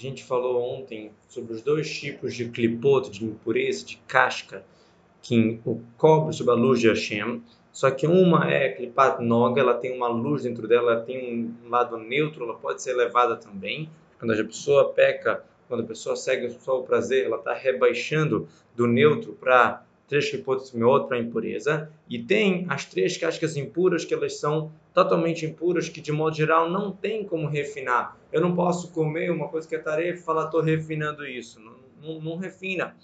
A gente falou ontem sobre os dois tipos de clipoto, de impureza, de casca, que o cobre sob a luz de Hashem. Só que uma é clipat noga, ela tem uma luz dentro dela, ela tem um lado neutro, ela pode ser elevada também. Quando a pessoa peca, quando a pessoa segue só o prazer, ela está rebaixando do neutro para três clipotes meot para impureza. E tem as três cascas impuras, que elas são totalmente impuras, que de modo geral não tem como refinar. Eu não posso comer uma coisa que é tarefa e falar, estou refinando isso. Não, não, não refina.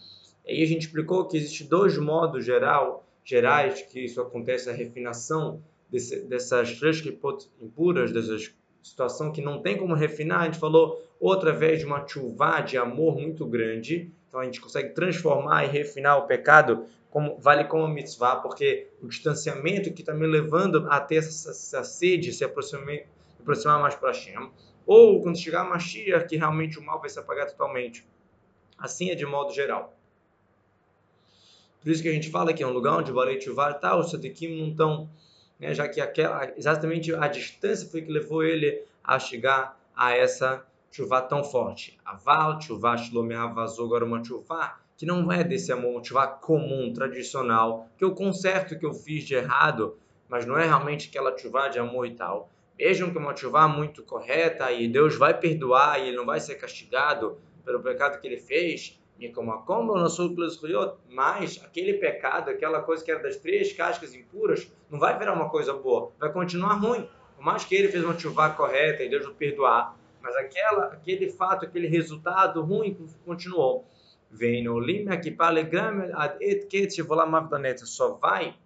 E aí a gente explicou que existem dois modos geral, gerais que isso acontece, a refinação desse, dessas três clipotes impuras, dessas situação que não tem como refinar, a gente falou, ou através de uma chuva de amor muito grande, então a gente consegue transformar e refinar o pecado, como, vale como mitzvah, porque o distanciamento que está me levando a ter essa, essa sede, se aproximar, aproximar mais para Hashem, ou quando chegar a Mashiach, que realmente o mal vai se apagar totalmente. Assim é de modo geral. Por isso que a gente fala que é um lugar onde o Balei Tshuva e tal, os Sadikim não estão né, já que aquela, exatamente a distância foi que levou ele a chegar a essa chuva tão forte. Aval, chuva, shlomeah, vazou, agora uma chuva que não é desse amor, uma chuva comum, tradicional, que eu conserto que eu fiz de errado, mas não é realmente aquela chuva de amor e tal. Vejam que é uma chuva muito correta e Deus vai perdoar e ele não vai ser castigado pelo pecado que ele fez, mas aquele pecado, aquela coisa que era das três cascas impuras, não vai virar uma coisa boa, vai continuar ruim. Por mais que ele fez uma chuva correta e Deus o perdoar, mas aquela, aquele fato, aquele resultado ruim continuou. Para só vai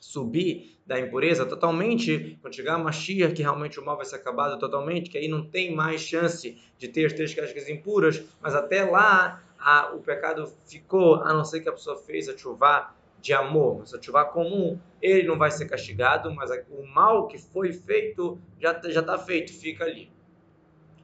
subir da impureza totalmente, quando chegar a Mashiach, que realmente o mal vai ser acabado totalmente, que aí não tem mais chance de ter as três cascas impuras, mas até lá a, o pecado ficou, a não ser que a pessoa fez a chuva de amor, mas a chuva comum, ele não vai ser castigado, mas o mal que foi feito já já está feito, fica ali.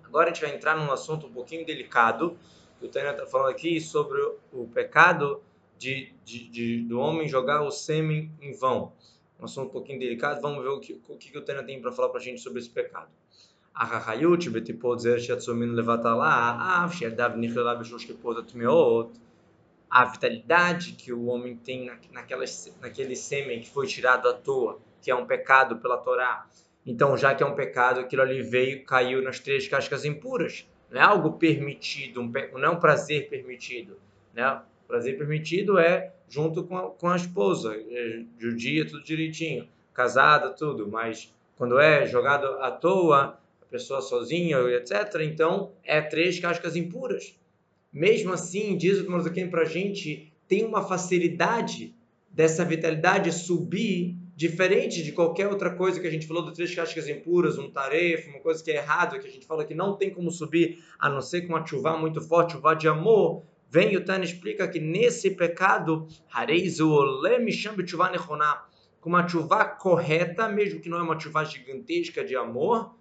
Agora a gente vai entrar num assunto um pouquinho delicado. O Tânia está falando aqui sobre o pecado de, de, de, do homem jogar o sêmen em vão. Um assunto um pouquinho delicado. Vamos ver o que o, que o Tânia tem para falar para a gente sobre esse pecado. A vitalidade que o homem tem naquela, naquele sêmen que foi tirado à toa, que é um pecado pela Torá, então, já que é um pecado, aquilo ali veio, caiu nas três cascas impuras. Não é algo permitido, um, não é um prazer permitido. Né? Prazer permitido é junto com a, com a esposa, é, judia, tudo direitinho, casada, tudo. Mas quando é jogado à toa, pessoa sozinha, etc. Então, é três cascas impuras. Mesmo assim, diz o Marzuquim para a gente, tem uma facilidade dessa vitalidade subir diferente de qualquer outra coisa que a gente falou de três cascas impuras, um tarefa, uma coisa que é errado, que a gente fala que não tem como subir, a não ser com uma chuva muito forte, chuva de amor. Vem o Tânia explica que nesse pecado, com uma chuva correta, mesmo que não é uma chuva gigantesca de amor,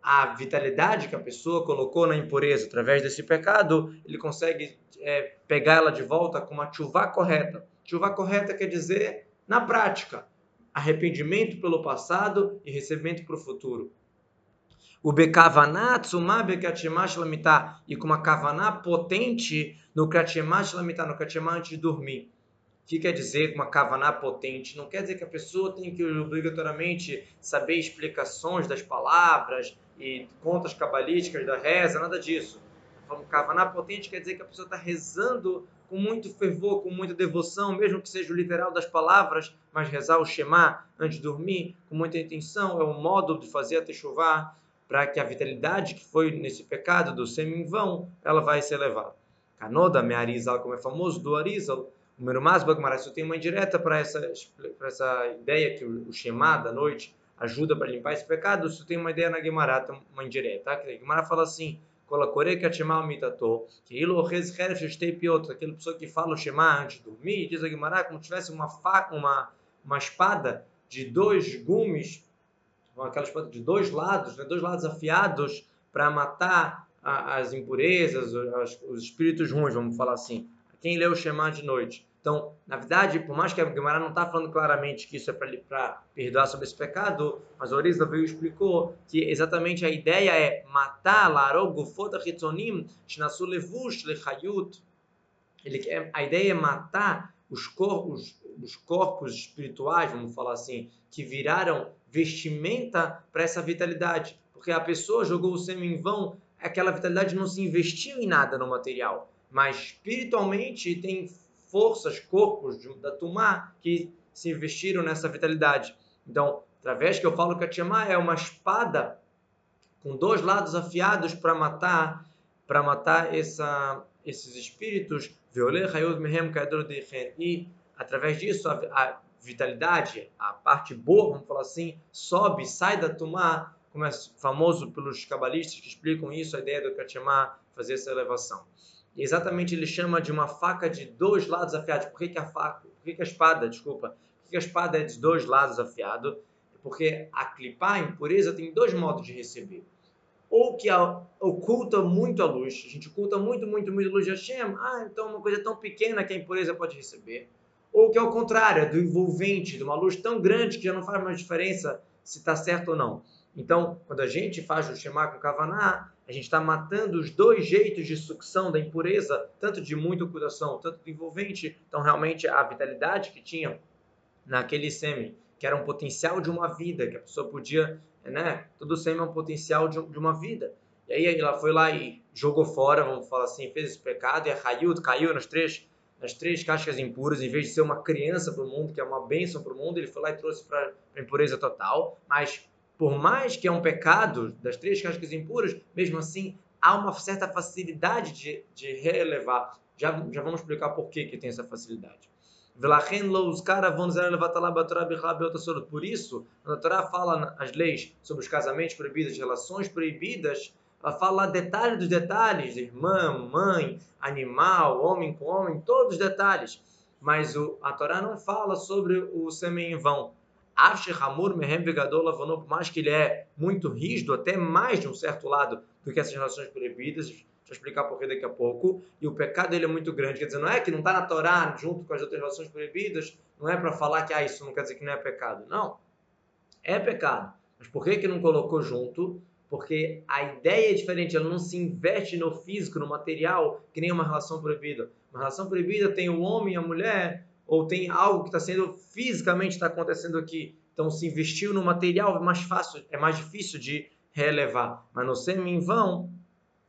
a vitalidade que a pessoa colocou na impureza através desse pecado, ele consegue é, pegar ela de volta com uma chuva correta. Chuva correta quer dizer, na prática, arrependimento pelo passado e recebimento para o futuro. O Bekavanah Tsumah Bekatimash Lamitah. E com uma Kavaná potente no Kratimash Lamitah, no Kratimah antes de dormir que quer dizer uma kavaná potente? Não quer dizer que a pessoa tem que obrigatoriamente saber explicações das palavras e contas cabalísticas da reza, nada disso. Kavaná potente quer dizer que a pessoa está rezando com muito fervor, com muita devoção, mesmo que seja o literal das palavras, mas rezar o Shema antes de dormir com muita intenção é um modo de fazer a techuvá para que a vitalidade que foi nesse pecado do semi em vão, ela vai ser elevada. Canoda, Mearizal, como é famoso, do Arizal, o Merumaz isso tem uma indireta para essa, essa ideia que o Shema da noite ajuda para limpar esse pecado. Isso tem uma ideia na Gemara, uma indireta. Tá? A Gemara fala assim: que aquela pessoa que fala o Shema antes de dormir, diz a Gemara como se tivesse uma, uma, uma espada de dois gumes, aquela espada de dois lados, né, dois lados afiados para matar a, as impurezas, os, os espíritos ruins, vamos falar assim. Quem lê o Shema de noite. Então, na verdade, por mais que a Gemara não está falando claramente que isso é para perdoar sobre esse pecado, mas o Orizda veio explicou que exatamente a ideia é matar ele quer, a ideia é matar os corpos, os corpos espirituais, vamos falar assim, que viraram vestimenta para essa vitalidade. Porque a pessoa jogou o sêmen em vão, aquela vitalidade não se investiu em nada no material, mas espiritualmente tem forças, corpos de, da Tumá que se investiram nessa vitalidade. Então, através que eu falo que a Tiamá é uma espada com dois lados afiados para matar, para matar essa, esses espíritos, e através disso a, a vitalidade, a parte boa, vamos falar assim, sobe, sai da Tumá, como é famoso pelos cabalistas que explicam isso, a ideia do Kachemá, fazer essa elevação. Exatamente ele chama de uma faca de dois lados afiados. Por que, que a faca, por que, que a espada, desculpa, por que, que a espada é de dois lados afiado? Porque a clipar, a impureza, tem dois modos de receber. Ou que a, oculta muito a luz, a gente oculta muito, muito, muito a luz de Hashem, ah, então uma coisa tão pequena que a impureza pode receber. Ou que é o contrário, é do envolvente, de uma luz tão grande que já não faz mais diferença se está certo ou não. Então, quando a gente faz o Shema com Kavaná, a gente está matando os dois jeitos de sucção da impureza, tanto de muita ocultação, tanto do envolvente. Então, realmente, a vitalidade que tinha naquele sêmen, que era um potencial de uma vida, que a pessoa podia, né? Todo sêmen é um potencial de, de uma vida. E aí ela foi lá e jogou fora, vamos falar assim, fez esse pecado, e a caiu nas três, nas três cascas impuras, em vez de ser uma criança para o mundo, que é uma bênção para o mundo, ele foi lá e trouxe para a impureza total. Mas por mais que é um pecado das três cascas impuras, mesmo assim há uma certa facilidade de, de relevar. Já, já vamos explicar por que, que tem essa facilidade. Por isso, a Torá fala as leis sobre os casamentos proibidos, relações proibidas, ela fala detalhe dos detalhes, irmã, mãe, animal, homem com homem, todos os detalhes. Mas o, a Torá não fala sobre o sêmen em vão. Ache Hamur Mehem Vegadol Lavonou, por mais que ele é muito rígido, até mais de um certo lado do que essas relações proibidas, deixa eu explicar por que daqui a pouco, e o pecado dele é muito grande, quer dizer, não é que não está na Torá junto com as outras relações proibidas, não é para falar que ah, isso não quer dizer que não é pecado, não, é pecado, mas por que, que não colocou junto? Porque a ideia é diferente, ela não se investe no físico, no material, que nem uma relação proibida. Uma relação proibida tem o homem e a mulher, ou tem algo que está sendo fisicamente está acontecendo aqui. Então, se investiu no material é mais fácil, é mais difícil de relevar. Mas no semi em vão.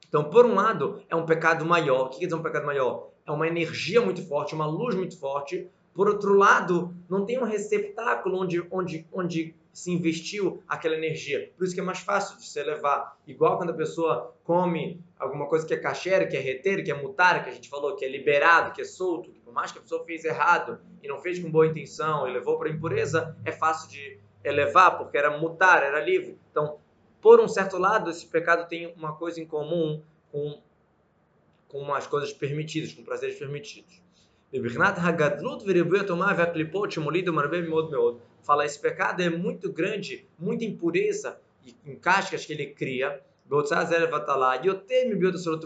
Então, por um lado, é um pecado maior. O que quer dizer um pecado maior? É uma energia muito forte, uma luz muito forte. Por outro lado, não tem um receptáculo onde, onde, onde se investiu aquela energia. Por isso que é mais fácil de se elevar. Igual quando a pessoa come alguma coisa que é caché, que é reter, que é mutar, que a gente falou, que é liberado, que é solto, que por mais que a pessoa fez errado e não fez com boa intenção e levou para impureza, é fácil de elevar, porque era mutar, era livre. Então, por um certo lado, esse pecado tem uma coisa em comum com, com as coisas permitidas, com prazeres permitidos. Fala, esse pecado é muito grande, muita impureza em cascas que ele cria.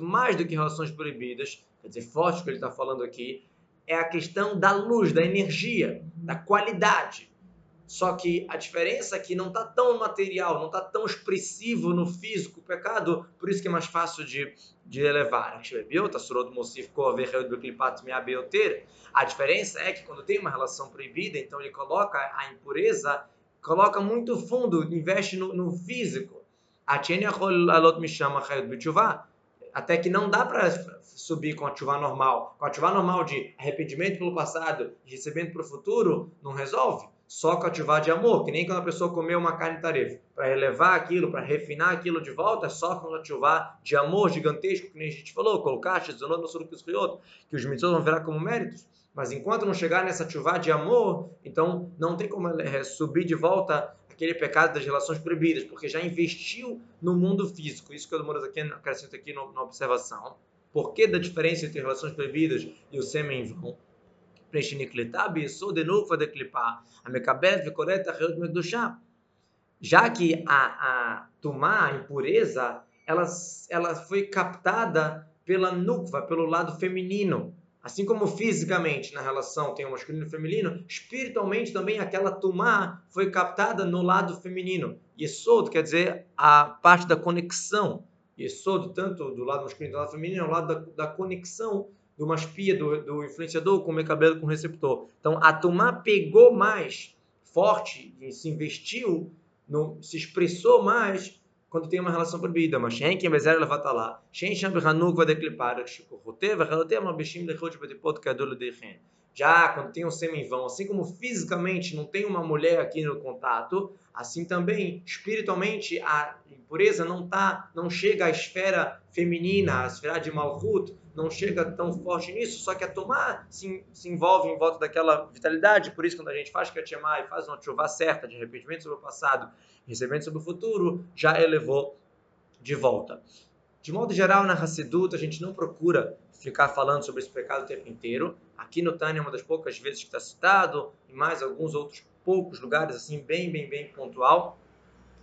Mais do que relações proibidas, quer dizer, forte que ele está falando aqui, é a questão da luz, da energia, da qualidade. Só que a diferença é que não está tão material, não está tão expressivo no físico o pecado, por isso que é mais fácil de, de elevar. A diferença é que quando tem uma relação proibida, então ele coloca a impureza, coloca muito fundo, investe no, no físico. Até que não dá para subir com a chuva normal. Com a chuva normal de arrependimento pelo passado e recebimento para o futuro, não resolve só cativar de amor, que nem quando a pessoa comeu uma carne tarefa. Para elevar aquilo, para refinar aquilo de volta, é só com cativar de amor gigantesco, que nem a gente falou, colocar que os mitzvot vão virar como méritos. Mas enquanto não chegar nessa chuva de amor, então não tem como é, subir de volta aquele pecado das relações proibidas, porque já investiu no mundo físico. Isso que eu demoro aqui, acrescento aqui na observação. Por que da diferença entre relações proibidas e o sêmen vão? Já que a, a tumá, a impureza, ela, ela foi captada pela nukva, pelo lado feminino. Assim como fisicamente na relação tem o masculino e o feminino, espiritualmente também aquela tumá foi captada no lado feminino. Yesod quer dizer a parte da conexão. Yesod, tanto do lado masculino do lado feminino, é o lado da, da conexão de uma espia, do, do influenciador com o cabelo com o receptor. Então a tumá pegou mais forte, se investiu, no, se expressou mais quando tem uma relação proibida, mas Shen quem bezer ela vai estar lá. Shen Shem Behanuk vai declipar, Shiko Rotev, Halotev, Mabishim Lechot Betipot Kadul Dechen. Já quando tem um sêmen vão, assim como fisicamente não tem uma mulher aqui no contato, assim também espiritualmente a impureza não tá, não chega à esfera feminina, a esfera de Malhut, não chega tão forte nisso, só que a tomar se, se envolve em volta daquela vitalidade, por isso quando a gente faz Katiamá e faz uma chuva certa de arrependimento sobre o passado, recebimento sobre o futuro, já elevou de volta. De modo geral, na Hassidut, a gente não procura ficar falando sobre esse pecado o tempo inteiro. Aqui no Tânia é uma das poucas vezes que está citado, e mais alguns outros poucos lugares, assim, bem, bem, bem pontual.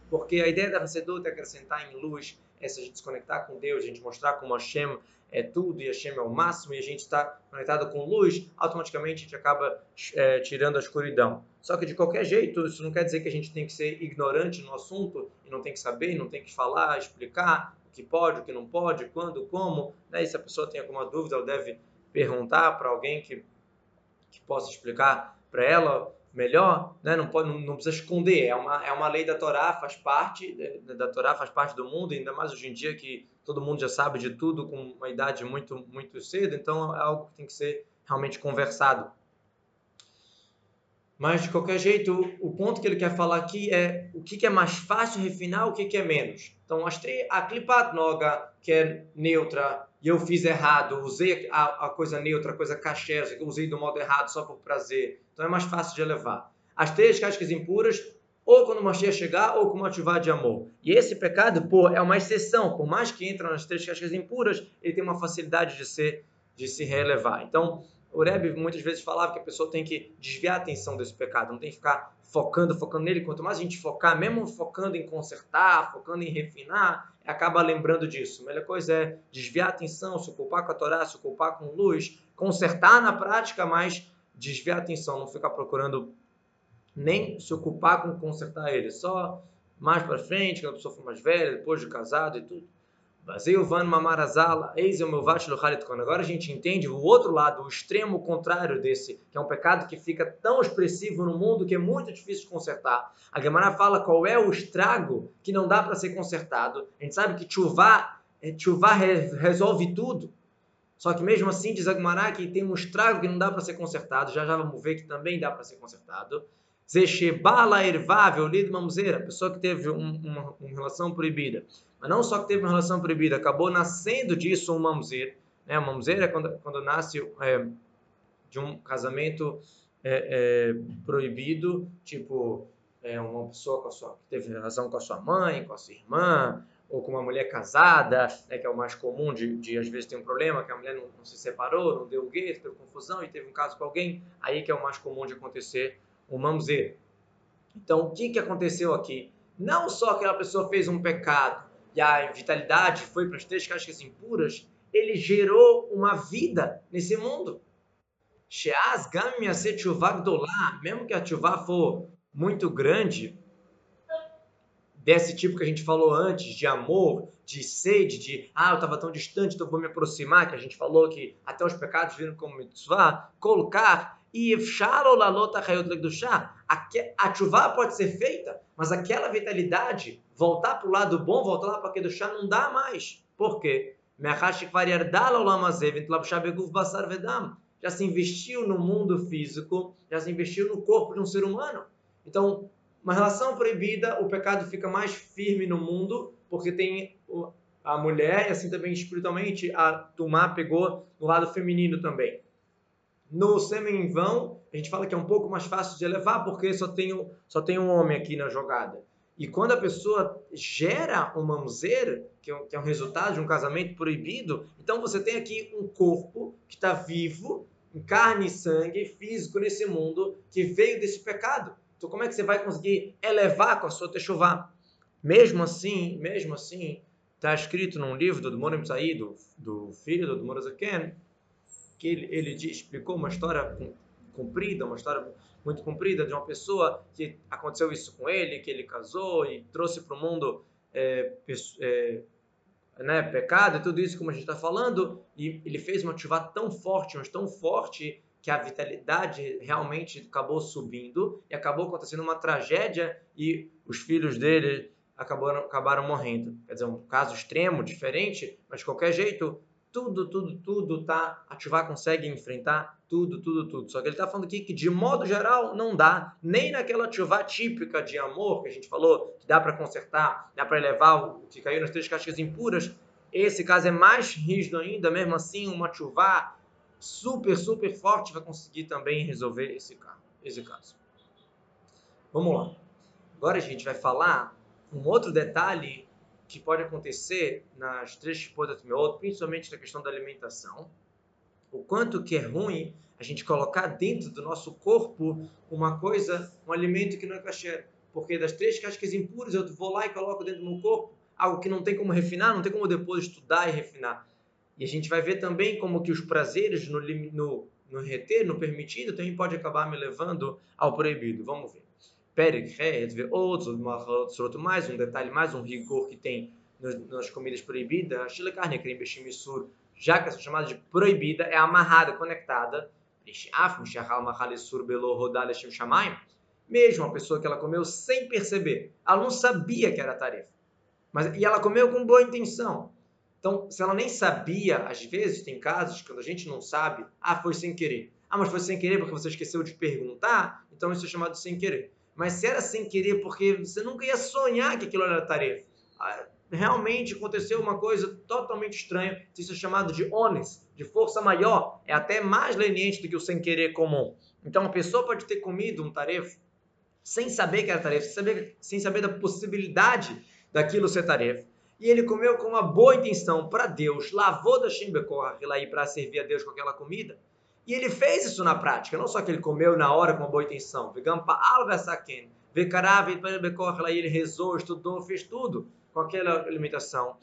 Porque a ideia da Hassidut é acrescentar em luz, é se a gente se conectar com Deus, a gente mostrar como Hashem é tudo e Hashem é o máximo e a gente está conectado com luz, automaticamente a gente acaba é, tirando a escuridão. Só que de qualquer jeito, isso não quer dizer que a gente tem que ser ignorante no assunto e não tem que saber, não tem que falar, explicar que pode, o que não pode, quando, como. Né? E se a pessoa tem alguma dúvida, ela deve perguntar para alguém que, que possa explicar para ela melhor, né? não, pode, não, não, precisa esconder, é uma, é uma lei da Torá, faz parte da Torá, faz parte do mundo, ainda mais hoje em dia que todo mundo já sabe de tudo com uma idade muito, muito cedo, então é algo que tem que ser realmente conversado. Mas, de qualquer jeito, o ponto que ele quer falar aqui é o que, é mais fácil refinar, o que, é menos. Então, a clipat noga, que é neutra, e eu fiz errado, usei a, a coisa neutra, a coisa eu usei do modo errado só por prazer. Então, é mais fácil de elevar. As três cascas impuras, ou quando o Mashiach chegar, ou com uma ativar de amor. E esse pecado, pô, é uma exceção. Por mais que entra nas três cascas impuras, ele tem uma facilidade de, ser, de se reelevar. Então, o Rebbe muitas vezes falava que a pessoa tem que desviar a atenção desse pecado, não tem que ficar focando, focando nele. Quanto mais a gente focar, mesmo focando em consertar, focando em refinar, acaba lembrando disso. A melhor coisa é desviar a atenção, se ocupar com a Torá, se ocupar com luz, consertar na prática, mas desviar a atenção, não ficar procurando nem se ocupar com consertar ele, só mais para frente, quando a pessoa for mais velha, depois de casado e tudo. Eis o meu Agora a gente entende o outro lado, o extremo contrário desse, que é um pecado que fica tão expressivo no mundo que é muito difícil de consertar. A Gemara fala qual é o estrago que não dá para ser consertado. A gente sabe que chuvá, é, resolve tudo. Só que mesmo assim, diz a Gemara que tem um estrago que não dá para ser consertado. Já já vamos ver que também dá para ser consertado. Zeshebala ervável, lido mamzeira, pessoa que teve um, uma, uma, relação proibida. Mas não só que teve uma relação proibida, acabou nascendo disso um mamzer. Né? Um mamzer é quando, quando nasce é, de um casamento é, é, proibido, tipo é, uma pessoa com a sua, que teve relação com a sua mãe, com a sua irmã, ou com uma mulher casada, né, que é o mais comum de, de, às vezes ter um problema, que a mulher não, não se separou, não deu gueto, teve confusão e teve um caso com alguém, aí que é o mais comum de acontecer o mamzer. Então, o que, que aconteceu aqui? Não só aquela pessoa fez um pecado e a vitalidade foi para as três cascas impuras, ele gerou uma vida nesse mundo. Sheaz gam mesmo que a tshuva for muito grande, desse tipo que a gente falou antes, de amor, de sede, de ah, eu estava tão distante, então vou me aproximar, que a gente falou que até os pecados viram como mitzvah, colocar e a chuva pode ser feita, mas aquela vitalidade, voltar para o lado bom, voltar lá para Kedushá, não dá mais. Por quê? Já se investiu no mundo físico, já se investiu no corpo de um ser humano. Então, uma relação proibida, o pecado fica mais firme no mundo, porque tem a mulher, e assim também espiritualmente, a Tumá pegou no lado feminino também. No sêmen em vão, a gente fala que é um pouco mais fácil de elevar porque só tem, só tem um homem aqui na jogada. E quando a pessoa gera um mamzer, que é, que é um resultado de um casamento proibido, então você tem aqui um corpo que está vivo, em carne e sangue, físico nesse mundo, que veio desse pecado. Então como é que você vai conseguir elevar com a sua techuvá? Mesmo assim, mesmo assim, está escrito num livro do Morim Said, do, do filho do Morazaken, que ele, ele explicou uma história comprida, uma história muito comprida de uma pessoa que aconteceu isso com ele, que ele casou e trouxe para o mundo é, é, né, pecado e tudo isso como a gente está falando, e ele fez uma chuva tão forte, mas tão forte que a vitalidade realmente acabou subindo e acabou acontecendo uma tragédia e os filhos dele acabaram, acabaram morrendo. Quer dizer, um caso extremo, diferente, mas de qualquer jeito, tudo, tudo, tudo tá. A Tchuvá consegue enfrentar tudo, tudo, tudo. Só que ele está falando aqui que, de modo geral, não dá, nem naquela Tchuvá típica de amor que a gente falou, que dá para consertar, dá para elevar o que caiu nas três cascas impuras. Esse caso é mais rígido ainda, mesmo assim, uma Tchuvá super, super forte vai conseguir também resolver esse, esse caso. Vamos lá. Agora a gente vai falar um outro detalhe que pode acontecer nas três esposas do principalmente na questão da alimentação, o quanto que é ruim a gente colocar dentro do nosso corpo uma coisa, um alimento que não é kasher. Porque das três cascas impuras eu vou lá e coloco dentro do meu corpo algo que não tem como refinar, não tem como depois estudar e refinar. E a gente vai ver também como que os prazeres no, no, no reter, no permitido, também pode acabar me levando ao proibido. Vamos ver. Perek Red, ver outros, mais um detalhe, mais um rigor que tem nas comidas proibidas. Chile carne, creme, bechimissur, já que essa chamada de proibida é amarrada, conectada. Mesmo uma pessoa que ela comeu sem perceber, ela não sabia que era tarefa, mas e ela comeu com boa intenção. Então, se ela nem sabia, às vezes tem casos quando a gente não sabe, ah, foi sem querer. Ah, mas foi sem querer porque você esqueceu de perguntar, então isso é chamado sem querer. Mas se era sem querer, porque você nunca ia sonhar que aquilo era tarefa. Ah, realmente aconteceu uma coisa totalmente estranha. Isso é chamado de ones, de força maior. É até mais leniente do que o sem querer comum. Então, a pessoa pode ter comido um tarefa sem saber que era tarefa, sem saber, sem saber da possibilidade daquilo ser tarefa. E ele comeu com uma boa intenção para Deus, lavou da Shimbekorah lá ir para servir a Deus com aquela comida. E ele fez isso na prática, não só que ele comeu na hora com uma boa intenção. E ele rezou, estudou, fez tudo com aquela alimentação.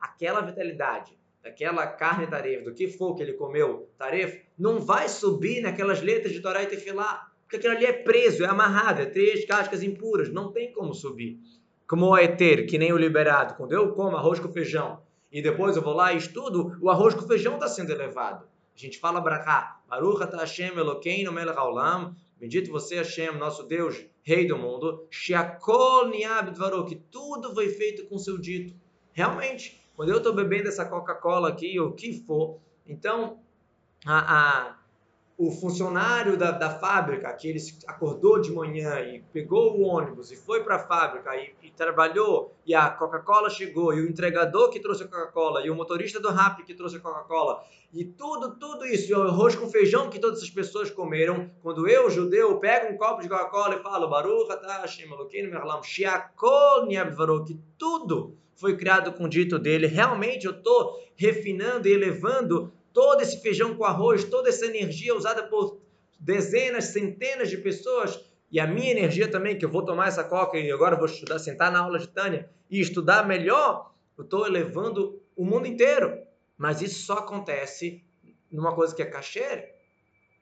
Aquela vitalidade, aquela carne tarefa, do que for que ele comeu tarefa, não vai subir naquelas letras de Torá e Tefilá. Porque aquilo ali é preso, é amarrado, é três cascas impuras, não tem como subir. Como o eter, que nem o liberado. Quando eu como arroz com feijão, e depois eu vou lá e estudo, o arroz com feijão está sendo elevado. A gente fala brachá, Baruch Hashem Elokeinu melech haolam, bendito você Hashem, nosso Deus, Rei do mundo, Sheakol niab que tudo foi feito com seu dito. Realmente, quando eu estou bebendo essa Coca-Cola aqui, ou o que for, então a, a o funcionário da, da fábrica, que ele acordou de manhã e pegou o ônibus e foi para a fábrica e, e, trabalhou, e a Coca-Cola chegou, e o entregador que trouxe a Coca-Cola, e o motorista do Rap que trouxe a Coca-Cola, e tudo, tudo isso, e o arroz com feijão que todas essas pessoas comeram, quando eu, judeu, pego um copo de Coca-Cola e falo, Baruch Hashem Elokeinu Merlam Shiakol que tudo foi criado com o dito dele, realmente eu estou refinando e elevando todo esse feijão com arroz, toda essa energia usada por dezenas, centenas de pessoas, e a minha energia também, que eu vou tomar essa coca e agora vou estudar, sentar na aula de Tânia e estudar melhor, eu estou elevando o mundo inteiro. Mas isso só acontece numa coisa que é kasher.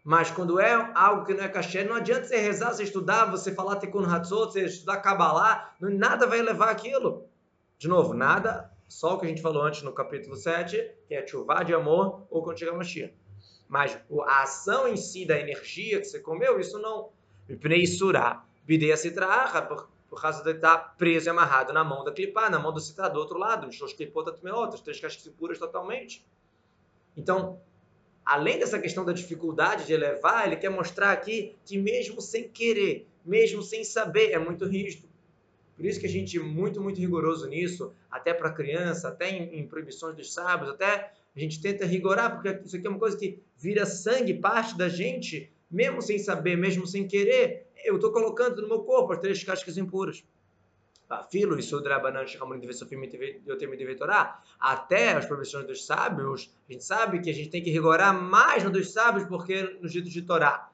Mas quando é algo que não é kasher, não adianta você rezar, você estudar, você falar Tikkun Hatzot, você estudar Kabbalah, nada vai levar aquilo. De novo, nada só o que a gente falou antes no capítulo 7, que é chuva de amor ou quando chegar Mashiach. Mas a ação em si da energia que você comeu, isso não. Pneisurá, bideia citraha, por, por causa de estar preso e amarrado na mão da clipá, na mão do citar do outro lado, clipotas outras, três cascas puras totalmente. Então, além dessa questão da dificuldade de elevar, ele quer mostrar aqui que mesmo sem querer, mesmo sem saber, é muito rígido. Por isso que a gente é muito, muito rigoroso nisso, até para criança, até em, em, proibições dos sábados, até a gente tenta rigorar, porque isso aqui é uma coisa que vira sangue, parte da gente, mesmo sem saber, mesmo sem querer, eu estou colocando no meu corpo as três cascas impuras. Filo e Sudrabanan Shakamuni eu tenho me devetorá. Até as proibições dos sábios, a gente sabe que a gente tem que rigorar mais no dos sábios porque no dito de Torá.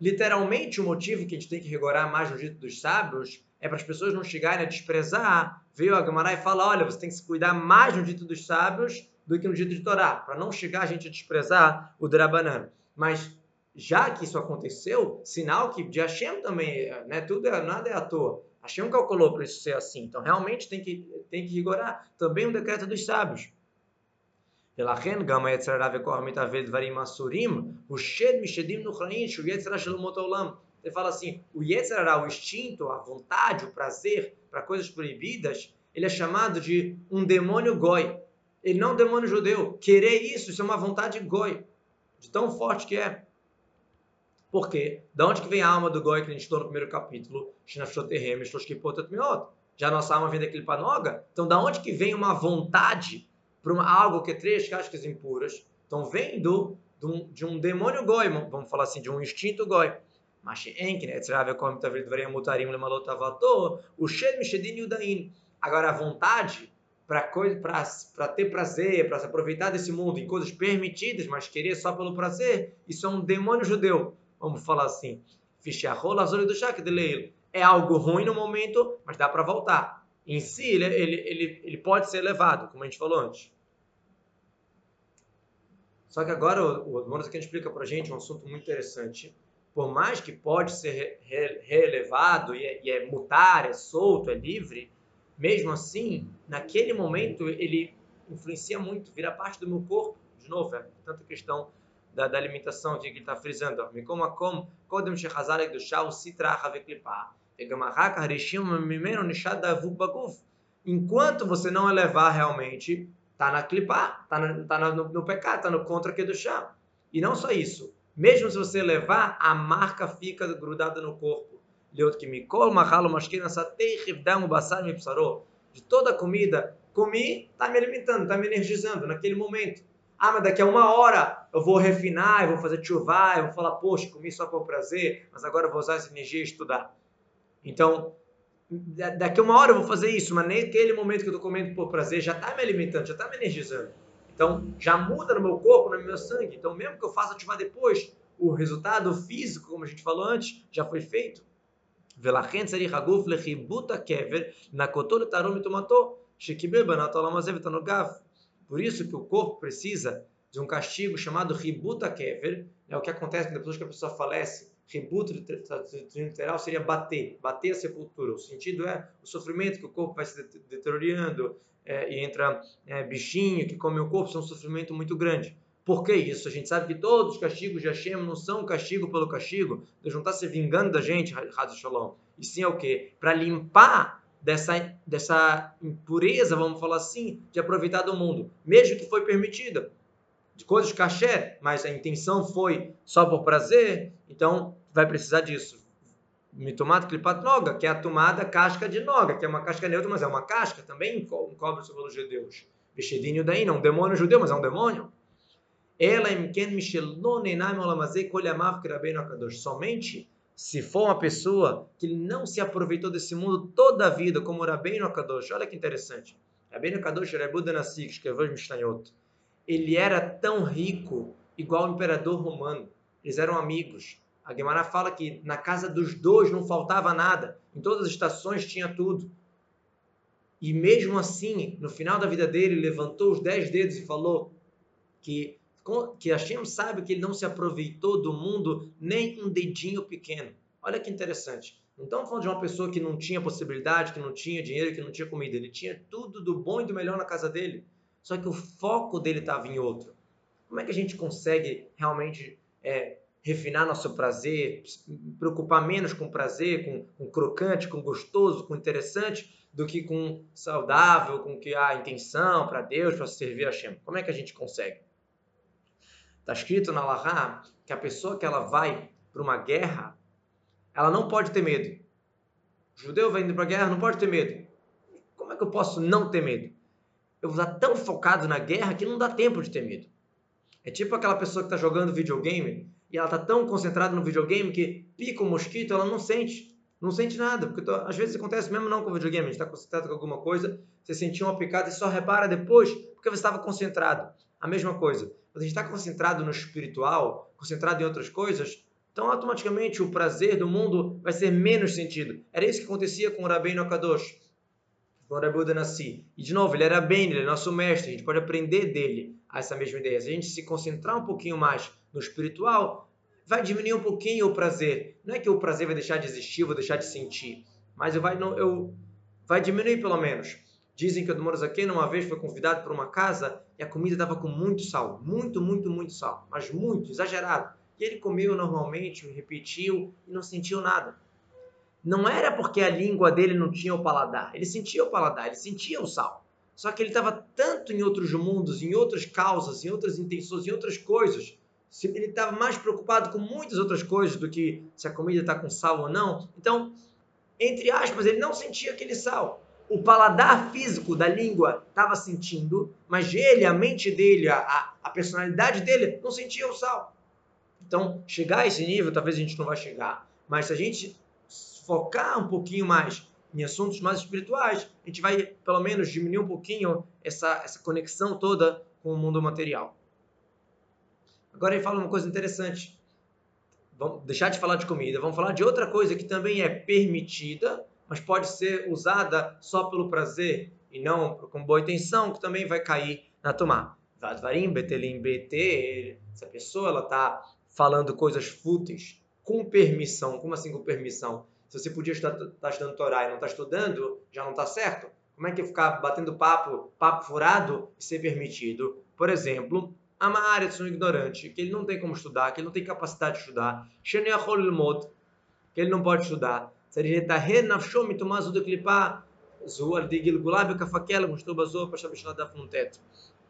Literalmente, o motivo que a gente tem que rigorar mais no dito dos sábios é para as pessoas não chegarem a desprezar. Veio a Gamara e fala: olha, você tem que se cuidar mais no dito dos sábios do que no dito de Torá, para não chegar a gente a desprezar o Drabanan. Mas já que isso aconteceu, sinal que de Hashem também, né, tudo é, nada é à toa. Hashem calculou para isso ser assim. Então, realmente tem que, tem que rigorar. Também um decreto dos sábios. ולכן גם היצר הרע וכוח מתהווה דברים אסורים, הוא שד משדים נוכרעים שהוא יצר של אומות העולם. ele fala assim, o Yetzer o instinto, a vontade, o prazer para coisas proibidas, ele é chamado de um demônio goi. Ele não é um demônio judeu. Querer isso, isso é uma vontade goi. De tão forte que é. Por quê? Da onde que vem a alma do goi que a gente estudou no primeiro capítulo? Já nossa alma vem daquele panoga? Então, da onde que vem uma vontade para algo que é três cascas impuras? Então, vem do, de, um, de um demônio goi, vamos falar assim, de um instinto goi. mas שאין כן יצרה וכל מתאבל דברים מותרים למלות אהבתו, הוא שד משדין יודעין. Agora, a vontade para ter prazer, para se aproveitar desse mundo em coisas permitidas, mas querer só pelo prazer, isso é um demônio judeu, vamos falar assim. É algo ruim no momento, mas dá para voltar. Em si, ele, ele, ele, ele pode ser elevado, como a gente falou antes. Só que agora o, o aqui explica para a gente um assunto muito interessante por mais que pode ser re relevado e é, e é mutar, é solto, é livre, mesmo assim, naquele momento ele influencia muito, vira parte do meu corpo. De novo, é tanta questão da, da alimentação que ele está frisando. Mikoma kom, kodem shechazar do shau sitracha veklipah. Enquanto você não elevar realmente, está na clipar, está tá no, no pecado, está no contra que do chá. E não só isso, mesmo se você levar, a marca fica grudada no corpo. De toda a comida, comi, está me alimentando, está me energizando naquele momento. Ah, mas daqui a uma hora eu vou refinar, eu vou fazer chuva, eu vou falar, poxa, comi só por prazer, mas agora eu vou usar essa energia e estudar. Então, daqui a uma hora eu vou fazer isso, mas naquele momento que eu estou comendo por prazer, já está me alimentando, já está me energizando. Então, já muda no meu corpo, no meu sangue. Então, mesmo que eu faça ativar depois, o resultado físico, como a gente falou antes, já foi feito. Por isso que o corpo precisa de um castigo chamado ributa kever, é o que acontece depois que a pessoa falece. Ributa, literal, seria bater, bater a sepultura. O sentido é o sofrimento que o corpo vai se deteriorando, é, e entra é, bichinho que come o corpo, isso é um sofrimento muito grande. Por que isso? A gente sabe que todos os castigos de Hashem não são castigo pelo castigo, Deus não está se vingando da gente, Razo Shalom. E sim é o quê? Para limpar dessa, dessa impureza, vamos falar assim, de aproveitar do mundo, mesmo que foi permitida. De coisas caché, mas a intenção foi só por prazer, então vai precisar disso mitomato clipat noga, que é a tomada casca de noga, que é uma casca neutra, mas é uma casca, também encobre sobre os judeus. Bechedinho daí, não um demônio judeu, mas é um demônio. Ela Somente se for uma pessoa que não se aproveitou desse mundo toda a vida, como Rabbeinu Akadosh. Olha que interessante. Rabbeinu Akadosh era Buda Nassik, escreveu Mishnayot. Ele era tão rico, igual o imperador romano. Eles eram amigos. A Guimará fala que na casa dos dois não faltava nada, em todas as estações tinha tudo. E mesmo assim, no final da vida dele, levantou os dez dedos e falou que que Hashem sabe que ele não se aproveitou do mundo nem um dedinho pequeno. Olha que interessante. Estamos falando de uma pessoa que não tinha possibilidade, que não tinha dinheiro, que não tinha comida. Ele tinha tudo do bom e do melhor na casa dele. Só que o foco dele estava em outro. Como é que a gente consegue realmente é, refinar nosso prazer, preocupar menos com prazer, com, com crocante, com gostoso, com interessante, do que com saudável, com que a intenção para Deus, para servir a Shem. Como é que a gente consegue? Está escrito na Lahá que a pessoa que ela vai para uma guerra, ela não pode ter medo. O judeu vai indo para a guerra, não pode ter medo. Como é que eu posso não ter medo? Eu vou estar tão focado na guerra que não dá tempo de ter medo. É tipo aquela pessoa que está jogando videogame e ela está tão concentrada no videogame que pica o mosquito, ela não sente. Não sente nada, porque às vezes acontece mesmo não com o videogame, a gente está concentrado com alguma coisa, você sentiu uma picada e só repara depois porque você estava concentrado. A mesma coisa. Quando a gente está concentrado no espiritual, concentrado em outras coisas, então automaticamente o prazer do mundo vai ser menos sentido. Era isso que acontecia com o Rabbeinu Akadosh. com Rabi Nassi. E de novo, ele era bem, ele é nosso mestre, a gente pode aprender dele essa mesma ideia. Se a gente se concentrar um pouquinho mais no espiritual, vai diminuir um pouquinho o prazer. Não é que o prazer vai deixar de existir, vou deixar de sentir, mas eu vai, não, eu, vai diminuir pelo menos. Dizem que o Morazakena uma vez foi convidado para uma casa e a comida estava com muito sal, muito, muito, muito sal, mas muito, exagerado. E ele comeu normalmente, repetiu e não sentiu nada. Não era porque a língua dele não tinha o paladar, ele sentia o paladar, ele sentia o sal. Só que ele estava tanto em outros mundos, em outras causas, em outras intenções, em outras coisas. Ele estava mais preocupado com muitas outras coisas do que se a comida está com sal ou não. Então, entre aspas, ele não sentia aquele sal. O paladar físico da língua estava sentindo, mas ele, a mente dele, a, a personalidade dele, não sentia o sal. Então, chegar a esse nível, talvez a gente não vai chegar, mas se a gente focar um pouquinho mais em assuntos mais espirituais, a gente vai pelo menos diminuir um pouquinho essa, essa conexão toda com o mundo material. Agora ele fala uma coisa interessante. Vamos deixar de falar de comida, vamos falar de outra coisa que também é permitida, mas pode ser usada só pelo prazer e não com boa intenção, que também vai cair na tomar. Vadvarim, betelim, bete, essa pessoa ela está falando coisas fúteis com permissão. Como assim com permissão? Se você podia estar tá estudando Torá e não está estudando, já não está certo? Como é que ficar batendo papo, papo furado e ser permitido? Por exemplo, Amaretz, um ignorante, que ele não tem como estudar, que ele não tem capacidade de estudar, que ele não pode estudar.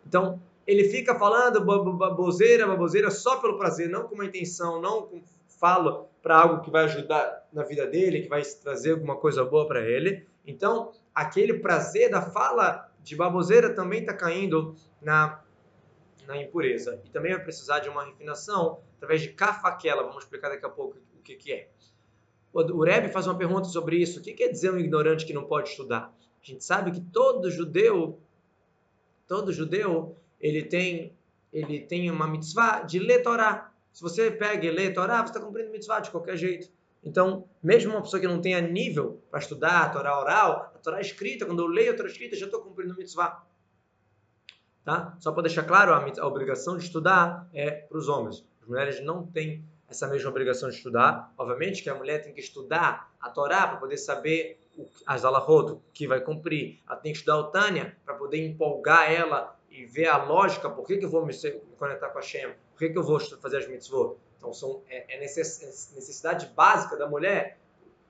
Então, ele fica falando baboseira, baboseira só pelo prazer, não com uma intenção, não com fala para algo que vai ajudar na vida dele, que vai trazer alguma coisa boa para ele. Então, aquele prazer da fala de baboseira também está caindo na, na impureza. E também vai precisar de uma refinação através de kafaquela. Vamos explicar daqui a pouco o que, que é. O Rebbe faz uma pergunta sobre isso. O que quer dizer um ignorante que não pode estudar? A gente sabe que todo judeu, todo judeu, ele tem, ele tem uma mitzvah de ler Torá. Se você pega e lê Torá, você está cumprindo mitzvah de qualquer jeito. Então, mesmo uma pessoa que não tenha nível para estudar a Torá oral, a Torá escrita, quando eu leio a Torá escrita, já estou cumprindo mitzvah. Tá? Só para deixar claro, a, a obrigação de estudar é para os homens. As mulheres não têm essa mesma obrigação de estudar. Obviamente que a mulher tem que estudar a Torá para poder saber as alahot, o que vai cumprir. Ela tem que estudar o Tânia para poder empolgar ela e ver a lógica, por que, que eu vou me, conectar com a Shem, por que, que eu vou fazer as mitzvot? Então, são, é, é, é necessidade básica da mulher,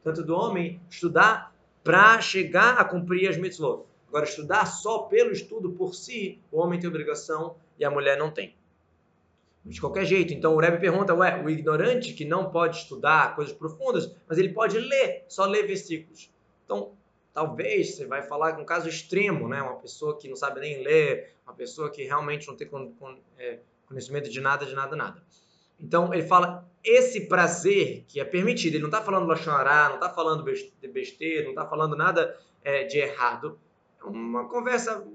tanto do homem, estudar para chegar a cumprir as mitzvot. Agora, estudar só pelo estudo por si, o homem tem obrigação e a mulher não tem. De qualquer jeito. Então, o Rebbe pergunta, ué, o ignorante que não pode estudar coisas profundas, mas ele pode ler, só ler versículos. Então, talvez você vai falar com um caso extremo, né? Uma pessoa que não sabe nem ler, uma pessoa que realmente não tem é, conhecimento de nada, de nada, nada. Então ele fala esse prazer que é permitido. Ele não está falando lachonará, não está falando besteira, não está falando nada é, de errado. Uma conversa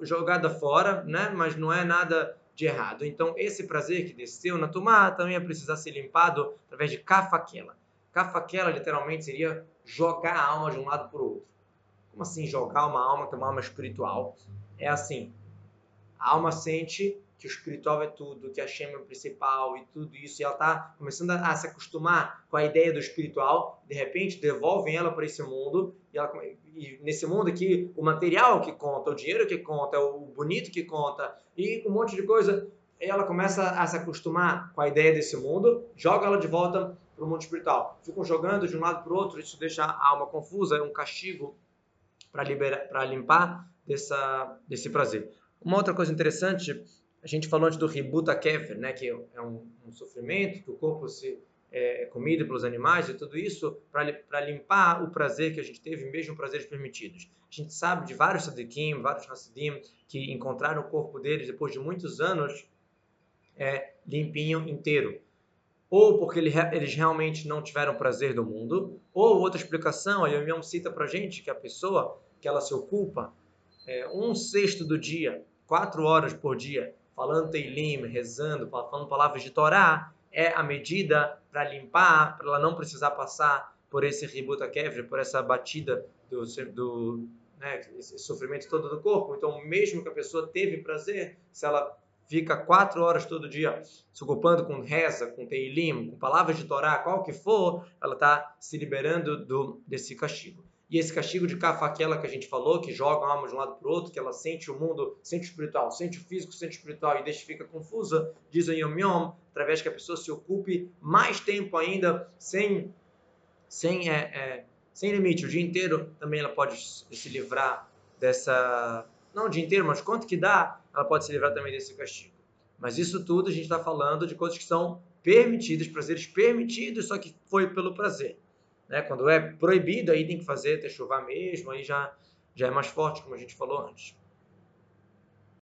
jogada fora, né? Mas não é nada de errado. Então esse prazer que desceu na tomada também é precisar ser limpado através de cafaquela. Cafaquela literalmente seria jogar a alma de um lado para o outro. Como assim jogar uma alma que é uma alma espiritual? É assim, a alma sente que o espiritual é tudo, que a Shem é o principal e tudo isso, e ela está começando a, a, se acostumar com a ideia do espiritual, de repente devolvem ela para esse mundo, e, ela, e nesse mundo aqui o material que conta, o dinheiro que conta, o bonito que conta, e um monte de coisa, ela começa a se acostumar com a ideia desse mundo, joga ela de volta para o mundo espiritual. Ficam jogando de um lado para o outro, isso deixa a alma confusa, é um castigo para limpar dessa, desse prazer. Uma outra coisa interessante a gente falou antes do ributa kefer, né, que é um, um sofrimento, que o corpo se é, é comido pelos animais e tudo isso para limpar o prazer que a gente teve, mesmo prazeres permitidos. A gente sabe de vários sadikim, vários hasidim, que encontraram o corpo deles depois de muitos anos é, limpinho inteiro. Ou porque ele, eles realmente não tiveram prazer do mundo, ou outra explicação, a Yom cita para gente que a pessoa que ela se ocupa é, um sexto do dia, quatro horas por dia, falando Teilim, rezando, falando palavras de Torá, é a medida para limpar, para ela não precisar passar por esse ributa kevre, por essa batida do, do, né, sofrimento todo do corpo. Então, mesmo que a pessoa teve prazer, se ela fica quatro horas todo dia se ocupando com reza, com teilim, com palavras de Torá, qual que for, ela está se liberando do, desse castigo. E esse castigo de cafa, aquela que a gente falou, que joga a alma de um lado para o outro, que ela sente o mundo, sente o espiritual, sente o físico, sente o espiritual e deixa fica confusa, diz o Yom Yom, através que a pessoa se ocupe mais tempo ainda, sem, sem, é, é, sem limite, o dia inteiro também ela pode se livrar dessa. Não o dia inteiro, mas quanto que dá, ela pode se livrar também desse castigo. Mas isso tudo a gente está falando de coisas que são permitidas, prazeres permitidos, só que foi pelo prazer. Né? Quando é proibido, aí tem que fazer, ter chuva mesmo, aí já, já é mais forte, como a gente falou antes.